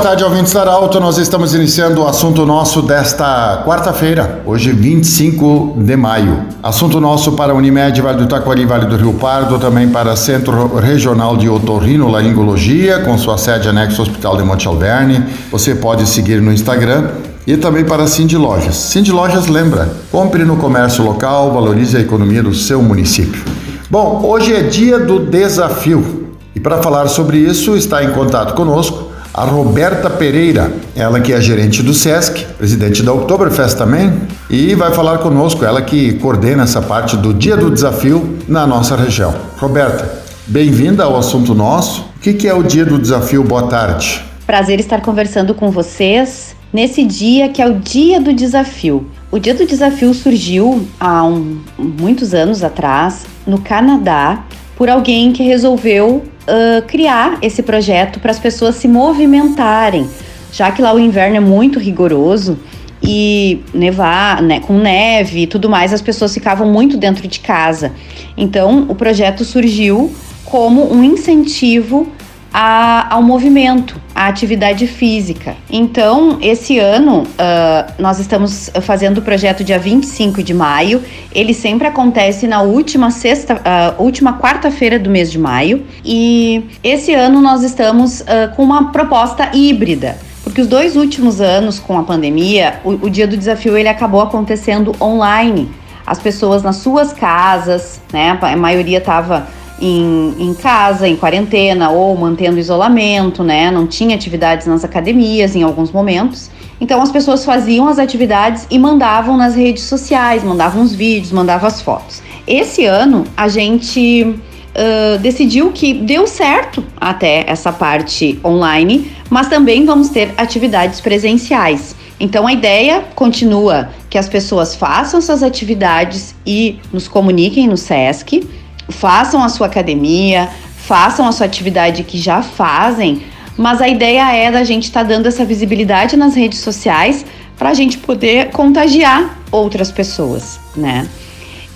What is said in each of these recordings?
boa tarde, ouvintes da Alto. Nós estamos iniciando o assunto nosso desta quarta-feira, hoje 25 de maio. Assunto nosso para Unimed, Vale do Taquari, Vale do Rio Pardo, também para Centro Regional de Otorrinolaringologia, com sua sede anexo ao Hospital de Monte Alverne. Você pode seguir no Instagram e também para Cindy Lojas. Cindy Lojas lembra, compre no comércio local, valorize a economia do seu município. Bom, hoje é dia do desafio. E para falar sobre isso, está em contato conosco a Roberta Pereira, ela que é gerente do SESC, presidente da Oktoberfest também, e vai falar conosco, ela que coordena essa parte do Dia do Desafio na nossa região. Roberta, bem-vinda ao assunto nosso. O que é o Dia do Desafio? Boa tarde. Prazer estar conversando com vocês nesse dia que é o Dia do Desafio. O Dia do Desafio surgiu há um, muitos anos atrás no Canadá por alguém que resolveu uh, criar esse projeto para as pessoas se movimentarem, já que lá o inverno é muito rigoroso e nevar, né, com neve e tudo mais, as pessoas ficavam muito dentro de casa. Então, o projeto surgiu como um incentivo a, ao movimento, à atividade física. Então, esse ano, uh, nós estamos fazendo o projeto dia 25 de maio. Ele sempre acontece na última sexta, uh, última quarta-feira do mês de maio. E esse ano nós estamos uh, com uma proposta híbrida. Porque os dois últimos anos com a pandemia, o, o dia do desafio ele acabou acontecendo online. As pessoas nas suas casas, né? A maioria estava em, em casa, em quarentena ou mantendo isolamento, né? Não tinha atividades nas academias em alguns momentos. Então as pessoas faziam as atividades e mandavam nas redes sociais, mandavam os vídeos, mandavam as fotos. Esse ano a gente uh, decidiu que deu certo até essa parte online, mas também vamos ter atividades presenciais. Então a ideia continua que as pessoas façam suas atividades e nos comuniquem no SESC façam a sua academia, façam a sua atividade que já fazem, mas a ideia é da gente estar tá dando essa visibilidade nas redes sociais para a gente poder contagiar outras pessoas, né?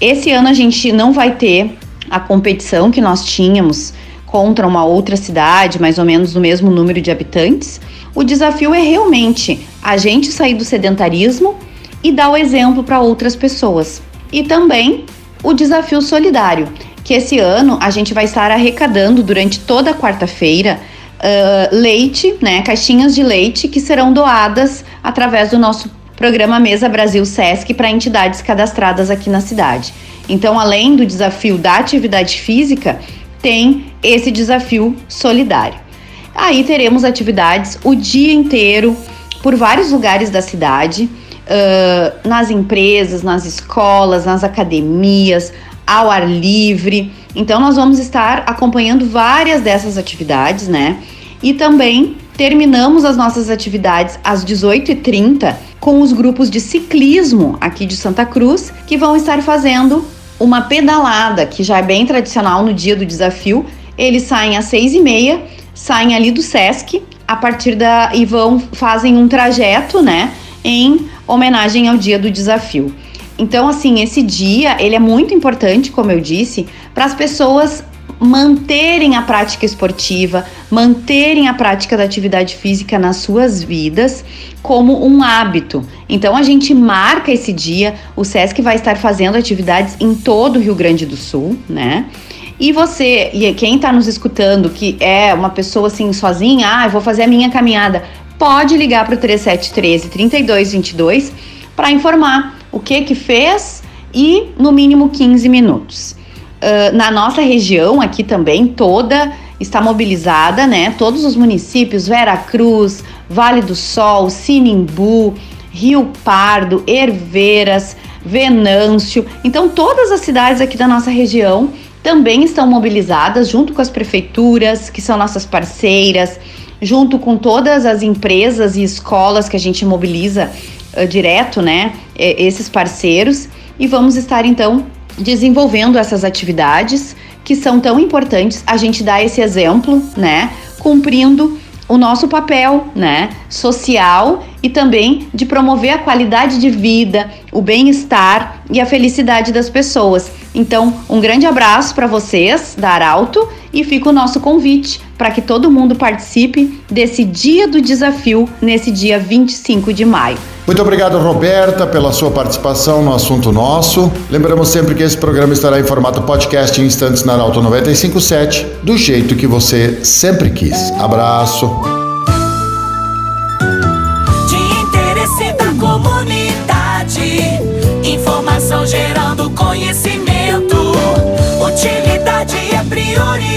Esse ano a gente não vai ter a competição que nós tínhamos contra uma outra cidade, mais ou menos do mesmo número de habitantes. O desafio é realmente a gente sair do sedentarismo e dar o exemplo para outras pessoas. E também o desafio solidário, que esse ano a gente vai estar arrecadando durante toda a quarta-feira uh, leite, né, caixinhas de leite que serão doadas através do nosso programa Mesa Brasil Sesc para entidades cadastradas aqui na cidade. Então, além do desafio da atividade física, tem esse desafio solidário. Aí teremos atividades o dia inteiro por vários lugares da cidade, uh, nas empresas, nas escolas, nas academias, ao ar livre. Então, nós vamos estar acompanhando várias dessas atividades, né? E também terminamos as nossas atividades às 18h30 com os grupos de ciclismo aqui de Santa Cruz, que vão estar fazendo uma pedalada, que já é bem tradicional no dia do desafio. Eles saem às 6h30, saem ali do Sesc, a partir da. e vão, fazem um trajeto, né? Em homenagem ao dia do desafio. Então, assim, esse dia ele é muito importante, como eu disse, para as pessoas manterem a prática esportiva, manterem a prática da atividade física nas suas vidas como um hábito. Então a gente marca esse dia, o SESC vai estar fazendo atividades em todo o Rio Grande do Sul, né? E você, e quem está nos escutando, que é uma pessoa assim sozinha, ah, eu vou fazer a minha caminhada, pode ligar para o 3713 3222 para informar o que que fez e no mínimo 15 minutos. Uh, na nossa região aqui também toda está mobilizada, né? Todos os municípios, Vera Cruz, Vale do Sol, Sinimbu, Rio Pardo, Herveiras, Venâncio. Então todas as cidades aqui da nossa região também estão mobilizadas junto com as prefeituras, que são nossas parceiras, junto com todas as empresas e escolas que a gente mobiliza uh, direto, né? Esses parceiros e vamos estar então desenvolvendo essas atividades que são tão importantes. A gente dá esse exemplo, né? Cumprindo o nosso papel, né, social e também de promover a qualidade de vida, o bem-estar e a felicidade das pessoas. Então, um grande abraço para vocês da Arauto e fica o nosso convite para que todo mundo participe desse dia do desafio nesse dia 25 de maio. Muito obrigado, Roberta, pela sua participação no assunto nosso. Lembramos sempre que esse programa estará em formato podcast em instantes na Arauto 957, do jeito que você sempre quis. Abraço. De interesse da comunidade, informação gerando conhecimento. Utilidade é prioridade